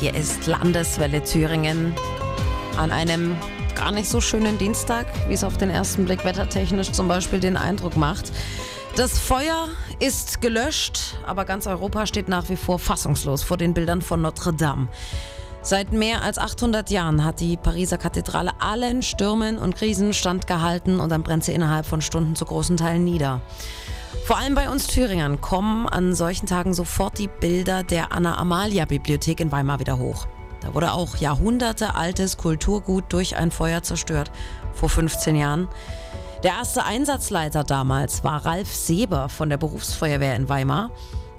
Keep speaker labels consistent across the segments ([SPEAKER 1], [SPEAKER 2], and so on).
[SPEAKER 1] Hier ist Landeswelle Thüringen an einem gar nicht so schönen Dienstag, wie es auf den ersten Blick wettertechnisch zum Beispiel den Eindruck macht. Das Feuer ist gelöscht, aber ganz Europa steht nach wie vor fassungslos vor den Bildern von Notre Dame. Seit mehr als 800 Jahren hat die Pariser Kathedrale allen Stürmen und Krisen standgehalten und dann brennt sie innerhalb von Stunden zu großen Teilen nieder. Vor allem bei uns Thüringern kommen an solchen Tagen sofort die Bilder der Anna-Amalia-Bibliothek in Weimar wieder hoch. Da wurde auch jahrhundertealtes Kulturgut durch ein Feuer zerstört, vor 15 Jahren. Der erste Einsatzleiter damals war Ralf Seber von der Berufsfeuerwehr in Weimar.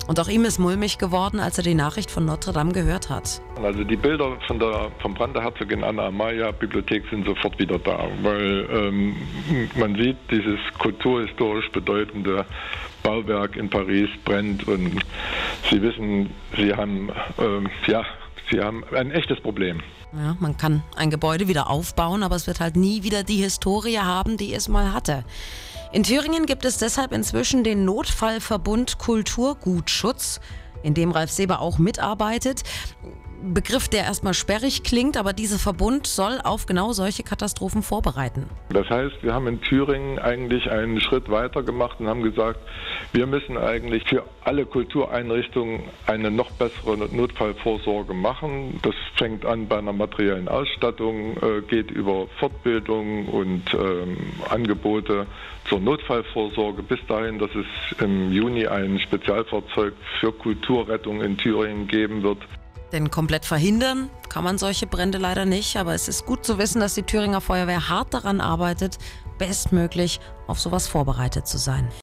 [SPEAKER 1] Und auch ihm ist mulmig geworden, als er die Nachricht von Notre Dame gehört hat.
[SPEAKER 2] Also die Bilder von der, vom Brand der Herzogin Anna Amalia Bibliothek sind sofort wieder da, weil ähm, man sieht, dieses kulturhistorisch bedeutende Bauwerk in Paris brennt und Sie wissen, Sie haben, ähm, ja, Sie haben ein echtes Problem.
[SPEAKER 1] Ja, man kann ein Gebäude wieder aufbauen, aber es wird halt nie wieder die Historie haben, die es mal hatte. In Thüringen gibt es deshalb inzwischen den Notfallverbund Kulturgutschutz, in dem Ralf Seber auch mitarbeitet. Begriff, der erstmal sperrig klingt, aber dieser Verbund soll auf genau solche Katastrophen vorbereiten.
[SPEAKER 2] Das heißt, wir haben in Thüringen eigentlich einen Schritt weiter gemacht und haben gesagt, wir müssen eigentlich für alle Kultureinrichtungen eine noch bessere Notfallvorsorge machen. Das fängt an bei einer materiellen Ausstattung, äh, geht über Fortbildung und ähm, Angebote zur Notfallvorsorge bis dahin, dass es im Juni ein Spezialfahrzeug für Kulturrettung in Thüringen geben wird.
[SPEAKER 1] Denn komplett verhindern kann man solche Brände leider nicht, aber es ist gut zu wissen, dass die Thüringer Feuerwehr hart daran arbeitet, bestmöglich auf sowas vorbereitet zu sein.